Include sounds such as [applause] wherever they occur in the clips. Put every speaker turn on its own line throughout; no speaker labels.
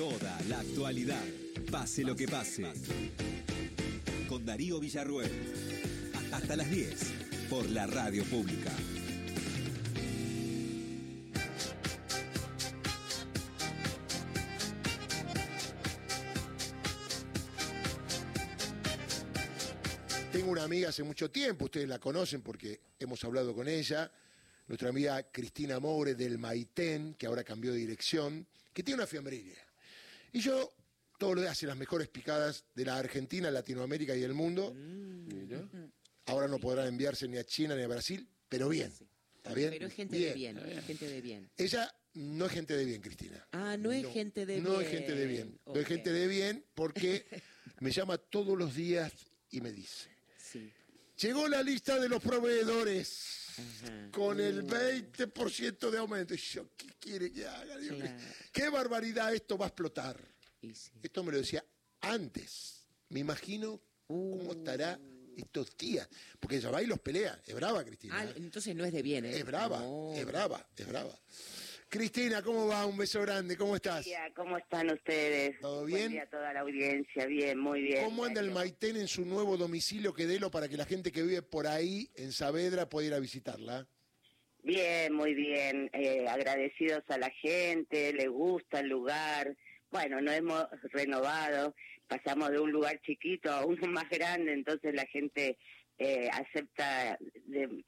Toda la actualidad, pase lo que pase. Con Darío Villarruel. Hasta las 10 por la radio pública.
Tengo una amiga hace mucho tiempo, ustedes la conocen porque hemos hablado con ella, nuestra amiga Cristina Moure del Maitén, que ahora cambió de dirección, que tiene una fiambrería. Y yo todos los días hace las mejores picadas de la Argentina, Latinoamérica y el mundo. Ahora no podrán enviarse ni a China ni a Brasil, pero bien. ¿Está bien?
Pero es gente de bien, gente de bien.
Ella no es gente de bien, Cristina.
Ah, no es gente de
No
bien.
es gente de bien. No es gente de bien porque [laughs] me llama todos los días y me dice,
Sí.
llegó la lista de los proveedores. Con el
Uh.
20% de aumento. Y yo, ¿qué quiere que haga? Digo,
Claro.
¿Qué barbaridad esto va a explotar?
Y sí.
Esto me lo decía antes. Me imagino cómo
Uh.
estará estos días. Porque ella va y los pelea. Es brava, Cristina.
Ah, entonces no es de bien, ¿eh?
es brava,
No.
es brava, es brava. Cristina, ¿cómo va? Un beso grande, ¿cómo estás?
día, ¿cómo están ustedes?
¿Todo
Buen
bien?
día a toda la audiencia, bien, muy bien.
¿Cómo anda el. Maitén en su nuevo domicilio Quedelo para que la gente que vive por ahí, en Saavedra, pueda ir a visitarla?
Bien, muy bien, eh, agradecidos a la gente, le gusta el lugar. Bueno, nos hemos renovado, pasamos de un lugar chiquito a uno [laughs] más grande, entonces la gente eh, acepta de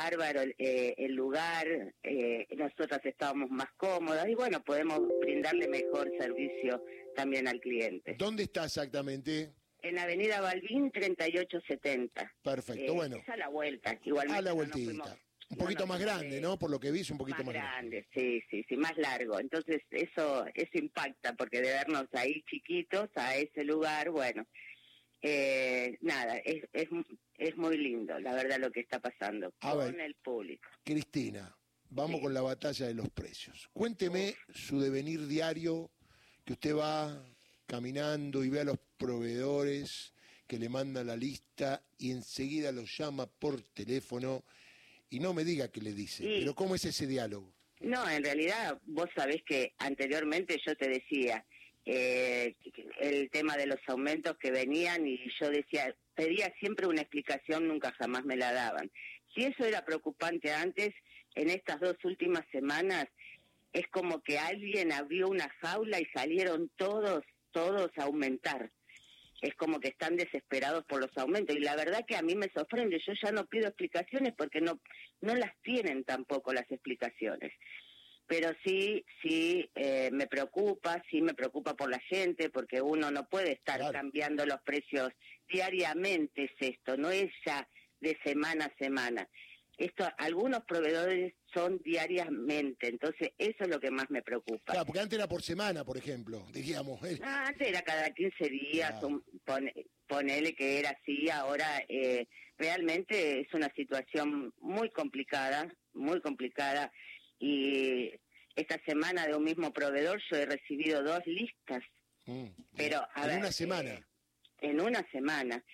bárbaro eh, el lugar, eh, nosotras estábamos más cómodas y bueno, podemos brindarle mejor servicio también al cliente.
¿Dónde está exactamente?
En Avenida Balbín 3870.
Perfecto,
Eh,
bueno.
Es a la vuelta, igualmente.
A la
no
vueltita.
fuimos-
un poquito más grande,
de-
¿no? Por lo que vi, es un poquito
más
más, grande.
grande, sí, sí, sí, más largo. Entonces eso eso impacta porque de vernos ahí chiquitos a ese lugar, bueno, eh, nada, es, es es muy lindo, la verdad lo que está pasando
A
con
ver.
el público.
Cristina, vamos
Sí.
con la batalla de los precios. Cuénteme su devenir diario, que usted va caminando y ve a los proveedores que le manda la lista y enseguida los llama por teléfono y no me diga qué le dice,
Sí.
pero ¿cómo es ese diálogo?
No, en realidad vos sabés que anteriormente yo te decía eh, el tema de los aumentos que venían y yo decía, pedía siempre una explicación, nunca jamás me la daban. Si eso era preocupante antes, en estas dos últimas semanas es como que alguien abrió una jaula y salieron todos, todos a aumentar. Es como que están desesperados por los aumentos y la verdad que a mí me sorprende, yo ya no pido explicaciones porque no no las tienen tampoco las explicaciones. Pero sí, sí eh, me preocupa, sí me preocupa por la gente, porque uno no puede estar
Claro.
cambiando los precios diariamente, es esto, no es ya de semana a semana. Esto, algunos proveedores son diariamente, entonces eso es lo que más me preocupa.
Claro, porque antes era por semana, por ejemplo, diríamos.
Ah, antes era cada 15 días,
Claro.
un- pone- ponele que era así, ahora eh, realmente es una situación muy complicada, muy complicada, y esta semana de un mismo proveedor yo he recibido dos listas,
mm,
pero a
en
ver,
una semana.
eh, en una semana.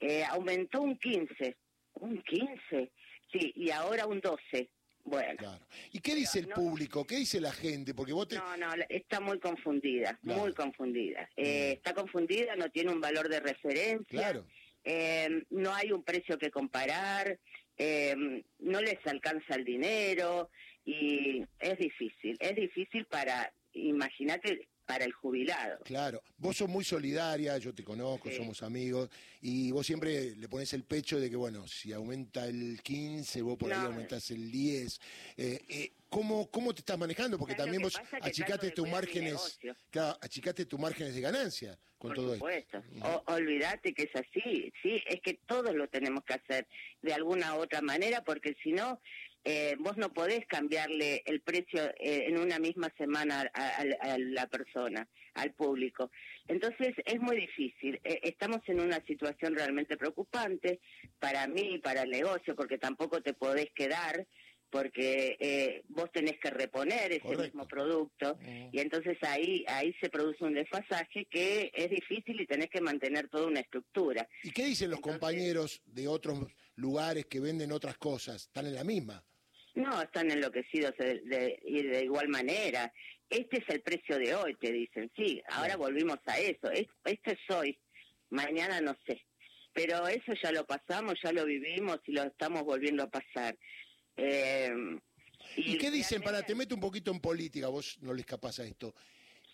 Eh, aumentó un 15, un 15, sí, y ahora un 12. Bueno,
Claro. ¿Y qué dice el
no-
público? ¿Qué dice la gente? Porque vos te...
No, no, está muy confundida,
Claro.
muy confundida. Eh, está confundida, no tiene un valor de referencia.
Claro.
Eh, no hay un precio que comparar, eh, no les alcanza el dinero y es difícil, es difícil para, imagínate, para el jubilado.
Claro, vos sos muy solidaria, yo te conozco,
Sí.
somos amigos, y vos siempre le pones el pecho de que, bueno, si aumenta el 15, vos por ahí
No.
aumentás el 10. Eh, eh, ¿cómo, ¿Cómo te estás manejando? Porque
¿Sabes
también vos achicaste tus márgenes, claro, achicaste tus márgenes de ganancia con
Por
todo
supuesto.
esto.
O- olvídate que es así, sí, es que todos lo tenemos que hacer de alguna u otra manera, porque si no, eh, vos no podés cambiarle el precio eh, en una misma semana a, a- a la persona, al público. Entonces es muy difícil. Eh, estamos en una situación realmente preocupante para mí y para el negocio, porque tampoco te podés quedar porque eh, vos tenés que reponer ese
Correcto.
mismo producto
Mm.
y entonces ahí ahí se produce un desfasaje que es difícil y tenés que mantener toda una estructura.
¿Y qué dicen los
Entonces-
compañeros de otros lugares que venden otras cosas? ¿Están en la misma?
No, están enloquecidos de, de, y de igual manera. Este es el precio de hoy, te dicen. Sí, ahora volvimos a eso. Es- Esto es hoy. Mañana no sé. Pero eso ya lo pasamos, ya lo vivimos y lo estamos volviendo a pasar. Eh,
¿Y qué dicen? Para, te meto un poquito en política, vos no le escapás a esto.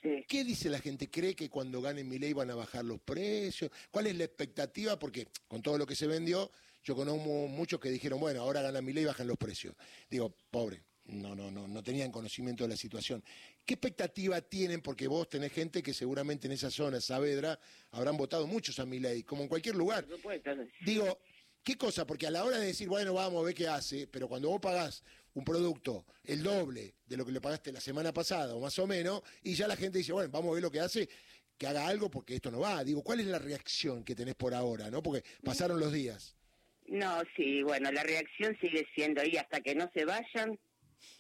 sí.
¿Qué dice la gente? ¿Cree que cuando gane mi ley van a bajar los precios? ¿Cuál es la expectativa? Porque con todo lo que se vendió, yo conozco muchos que dijeron, bueno, ahora gana mi ley y bajan los precios. Digo, pobre, no, no, no, no tenían conocimiento de la situación. ¿Qué expectativa tienen? Porque vos tenés gente que seguramente en esa zona, Saavedra, habrán votado muchos a mi ley, como en cualquier lugar. Digo, ¿qué cosa? Porque a la hora de decir, bueno, vamos a ver qué hace, pero cuando vos pagás un producto el doble de lo que le pagaste la semana pasada o más o menos, y ya la gente dice, bueno, vamos a ver lo que hace, que haga algo porque esto no va. Digo, ¿cuál es la reacción que tenés por ahora? ¿no? Porque pasaron los días.
No, sí, bueno, la reacción sigue siendo ahí hasta que no se vayan.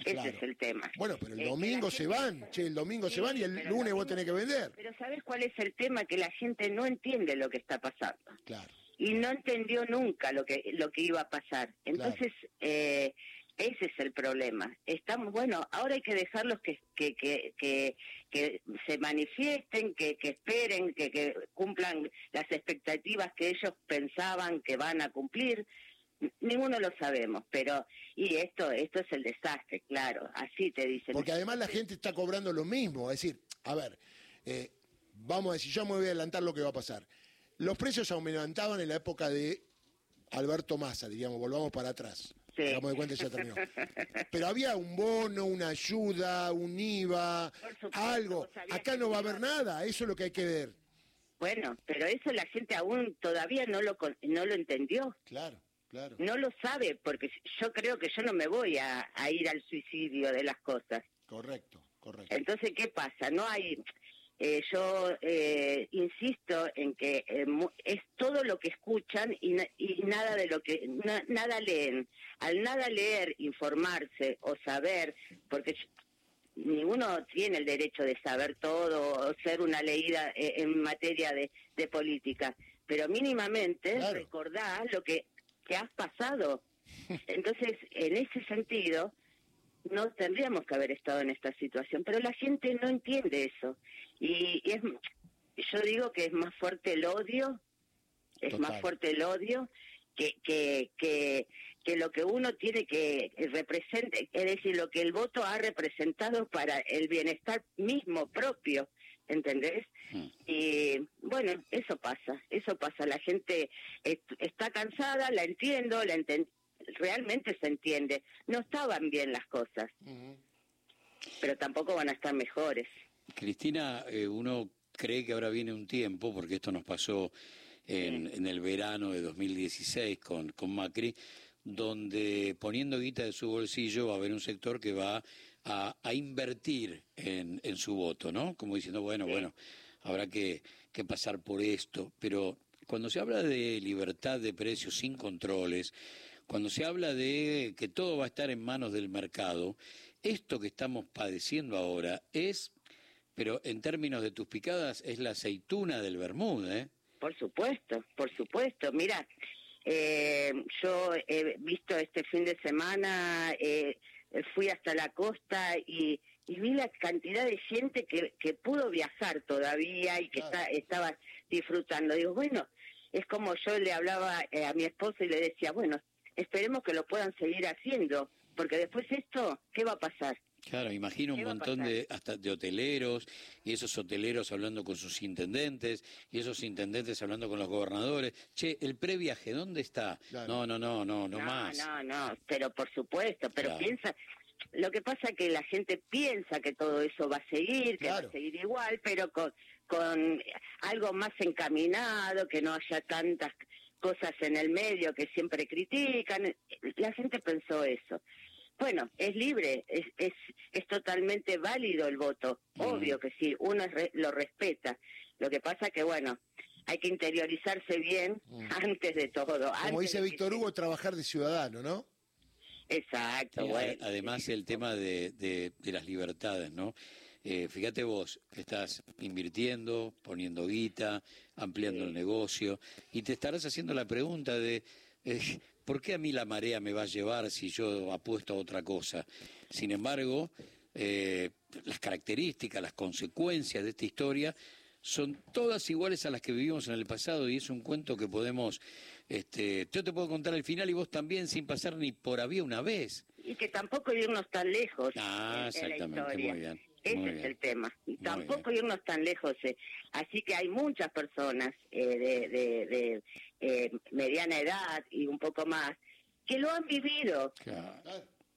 Ese
Claro.
es el tema.
Bueno, pero el
Eh,
domingo se
gente-
van, che, el domingo se van y el lunes vos tenés que vender.
Pero ¿sabes cuál es el tema? Que la gente no entiende lo que está pasando.
Claro.
y no entendió nunca lo que lo que iba a pasar. Entonces, eh, ese es el problema. Estamos, bueno, ahora hay que dejarlos que, que, que, que, que se manifiesten, que, que esperen, que, que cumplan las expectativas que ellos pensaban que van a cumplir. Ninguno lo sabemos, pero y esto esto es el desastre, claro, así te dicen.
Porque además la gente está cobrando lo mismo. Es decir, a ver, eh, vamos a decir, yo me voy a adelantar lo que va a pasar. Los precios aumentaban en la época de Alberto Massa, diríamos, volvamos para atrás.
Sí.
Hagamos de cuenta ya terminó. Pero había un bono, una ayuda, un IVA,
supuesto,
algo. Acá no va a haber nada, eso es lo que hay que ver.
Bueno, pero eso la gente aún todavía no lo no lo entendió.
Claro, claro.
no lo sabe, porque yo creo que yo no me voy a, a ir al suicidio de las cosas.
Correcto, correcto.
Entonces, ¿qué pasa? No hay. Eh, yo eh, insisto en que eh, es todo lo que escuchan y, na- y nada de lo que na- nada leen. Al nada leer, informarse o saber, porque ninguno tiene el derecho de saber todo o ser una leída eh, en materia de, de política, pero mínimamente
Claro.
recordar lo que, que has pasado. [laughs] Entonces, en ese sentido, no tendríamos que haber estado en esta situación, pero la gente no entiende eso. Y, y es, yo digo que es más fuerte el odio, es
Total.
más fuerte el odio que, que, que, que lo que uno tiene que represente, es decir, lo que el voto ha representado para el bienestar mismo propio, ¿entendés?
Mm.
Y bueno, eso pasa, eso pasa. La gente est- está cansada, la entiendo, la enten- realmente se entiende. No estaban bien las cosas, pero tampoco van a estar mejores.
Cristina, eh, uno cree que ahora viene un tiempo, porque esto nos pasó en, en el verano de 2016 con, con Macri, donde poniendo guita de su bolsillo va a haber un sector que va a, a invertir en, en su voto, ¿no? Como diciendo, bueno, bueno, habrá que, que pasar por esto, pero cuando se habla de libertad de precios sin controles, cuando se habla de que todo va a estar en manos del mercado, esto que estamos padeciendo ahora es, pero en términos de tus picadas, es la aceituna del Bermud, ¿eh?
Por supuesto, por supuesto. Mira, eh, yo he visto este fin de semana, eh, fui hasta la costa y, y vi la cantidad de gente que, que pudo viajar todavía y que
Claro.
está, estaba disfrutando. Digo, bueno, es como yo le hablaba eh, a mi esposo y le decía, bueno, esperemos que lo puedan seguir haciendo, porque después esto, ¿qué va a pasar?
Claro, imagino un
¿Qué va a
montón de hasta de hoteleros y esos hoteleros hablando con sus intendentes y esos intendentes hablando con los gobernadores. Che, el previaje, ¿dónde está?
Claro.
No, no, no, no, no,
no,
más.
No, no, pero por supuesto, pero
Claro.
piensa, lo que pasa es que la gente piensa que todo eso va a seguir, que
Claro.
va a seguir igual, pero con, con algo más encaminado, que no haya tantas cosas en el medio que siempre critican. La gente pensó eso. Bueno, es libre, es, es, es totalmente válido el voto,
Mm.
obvio que sí, uno es re- lo respeta. Lo que pasa que, bueno, hay que interiorizarse bien
Mm.
antes de todo.
Como
antes
dice Víctor Hugo, trabajar de ciudadano, ¿no?
Exacto, bueno.
además el tema de, de- de las libertades, ¿no? Eh, fíjate vos, estás invirtiendo, poniendo guita, ampliando
Sí.
el negocio, y te estarás haciendo la pregunta de eh, ¿por qué a mí la marea me va a llevar si yo apuesto a otra cosa? Sin embargo, eh, las características, las consecuencias de esta historia son todas iguales a las que vivimos en el pasado y es un cuento que podemos, este, yo te puedo contar el final y vos también sin pasar ni por había una vez.
Y que tampoco irnos tan lejos.
Ah,
la
exactamente, muy bien,
Ese
muy
es
bien.
el tema. Y
Muy
tampoco irnos tan lejos. eh. Así que hay muchas personas eh, de, de- de, eh, mediana edad y un poco más que lo han vivido,
Claro.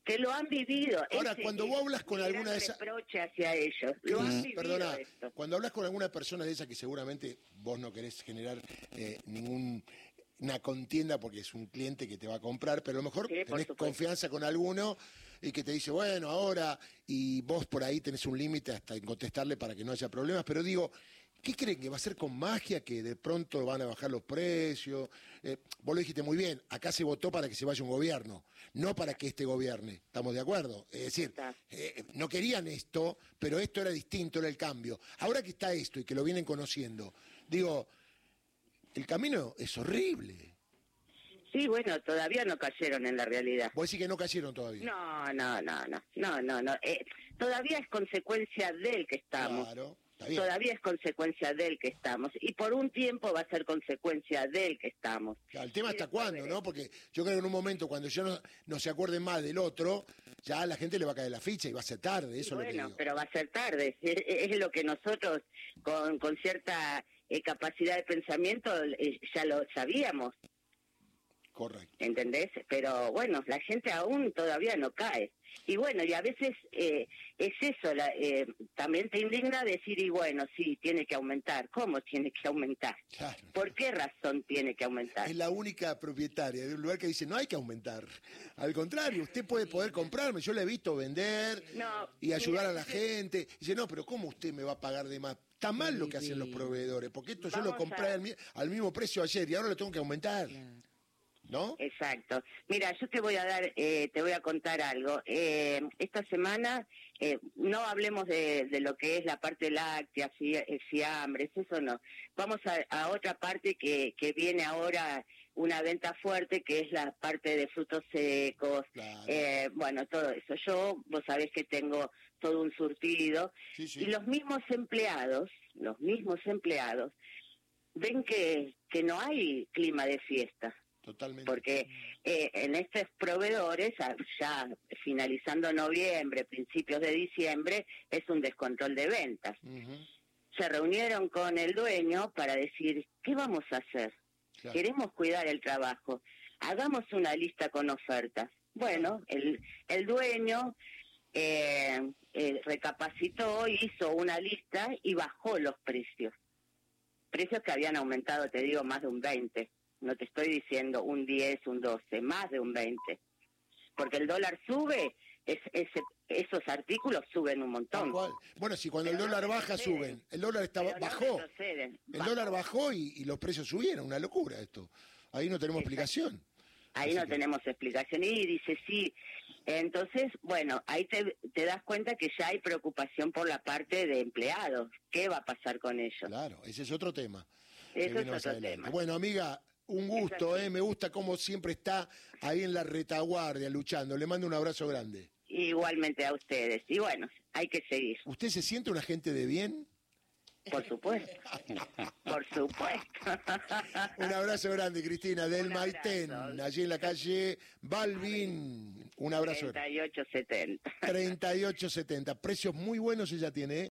que lo han vivido.
Ahora,
Ese
cuando vos hablas con alguna de esas-
reproche hacia ellos. Lo han vivido
Perdona,
esto.
cuando hablas con alguna persona de esa que seguramente vos no querés generar eh, ningún una contienda porque es un cliente que te va a comprar, pero a lo mejor
Sí,
tenés confianza con alguno y que te dice, bueno, ahora, y vos por ahí tenés un límite hasta en contestarle para que no haya problemas, pero digo, ¿qué creen que va a ser con magia que de pronto van a bajar los precios? Eh, vos lo dijiste muy bien, acá se votó para que se vaya un gobierno, no para que este gobierne, ¿estamos de acuerdo? Es decir, eh, no querían esto, pero esto era distinto, era el cambio. Ahora que está esto y que lo vienen conociendo, digo, el camino es horrible.
Sí, bueno, todavía no cayeron en la realidad.
Vos decís que no cayeron todavía.
No, no, no, no, no, no, no. Eh, todavía es consecuencia del que estamos.
Claro, está bien.
Todavía es consecuencia del que estamos. Y por un tiempo va a ser consecuencia del que estamos.
Claro, el tema hasta cuándo, ¿no? Porque yo creo que en un momento cuando ya no, no se acuerden más del otro, ya a la gente le va a caer la ficha y va a ser tarde, eso es lo que
bueno,
digo.
pero va a ser tarde. Es, es lo que nosotros, con, con cierta eh, capacidad de pensamiento, eh, ya lo sabíamos,
Correcto.
¿entendés? Pero bueno, la gente aún todavía no cae. Y bueno, y a veces eh, es eso, la, eh, también te indigna decir, y bueno, sí, tiene que aumentar. ¿Cómo tiene que aumentar?
Claro.
¿Por qué razón tiene que aumentar?
Es la única propietaria de un lugar que dice no hay que aumentar. Al contrario, usted puede poder comprarme. Yo le he visto vender
No,
y ayudar
mira,
a la gente. Dice, no, pero ¿cómo usted me va a pagar de más? Está mal lo que hacen los proveedores, porque esto yo lo compré
a-
al, mi- al mismo precio ayer y ahora lo tengo que aumentar. ¿No?
Exacto. Mira, yo te voy a dar, eh, te voy a contar algo. Eh, esta semana eh, no hablemos de, de lo que es la parte láctea, fi- eh, fiambres, eso no. Vamos a, a otra parte que, que viene ahora una venta fuerte, que es la parte de frutos secos,
Claro.
eh, bueno, todo eso. Yo, vos sabés que tengo todo un surtido
Sí, sí.
y los mismos empleados, los mismos empleados, ven que, que no hay clima de fiesta
Totalmente.
porque eh, en estos proveedores, ya finalizando noviembre, principios de diciembre, es un descontrol de ventas. Se reunieron con el dueño para decir, ¿qué vamos a hacer?
claro.
Queremos cuidar el trabajo. Hagamos una lista con ofertas. Bueno, el, el dueño eh, eh, recapacitó, hizo una lista y bajó los precios. Precios que habían aumentado, te digo, más de un 20. No te estoy diciendo un 10, un 12, más de un 20. Porque el dólar sube, es, ese- esos artículos suben un montón.
Bueno, si cuando el
no
dólar baja suben. El dólar
Pero no
bajó. El dólar bajó y, y los precios subieron. Una locura esto. Ahí no tenemos explicación.
Ahí
Así
no
que-
tenemos explicación. Y dice, sí. Entonces, bueno, ahí te, te das cuenta que ya hay preocupación por la parte de empleados. ¿Qué va a pasar con ellos?
Claro, ese es otro tema.
Eso es otro tema.
Bueno, amiga, un gusto, ¿eh? Me gusta cómo siempre está ahí en la retaguardia luchando. Le mando un abrazo grande.
Igualmente a ustedes. Y bueno, hay que seguir,
¿Usted se siente un agente de bien?
por supuesto. [laughs] por supuesto. [laughs]
Un abrazo grande, Cristina, del Maitén, allí en la calle Balvin. Un abrazo.
3870.
38.70. Precios muy buenos ella tiene, ¿eh?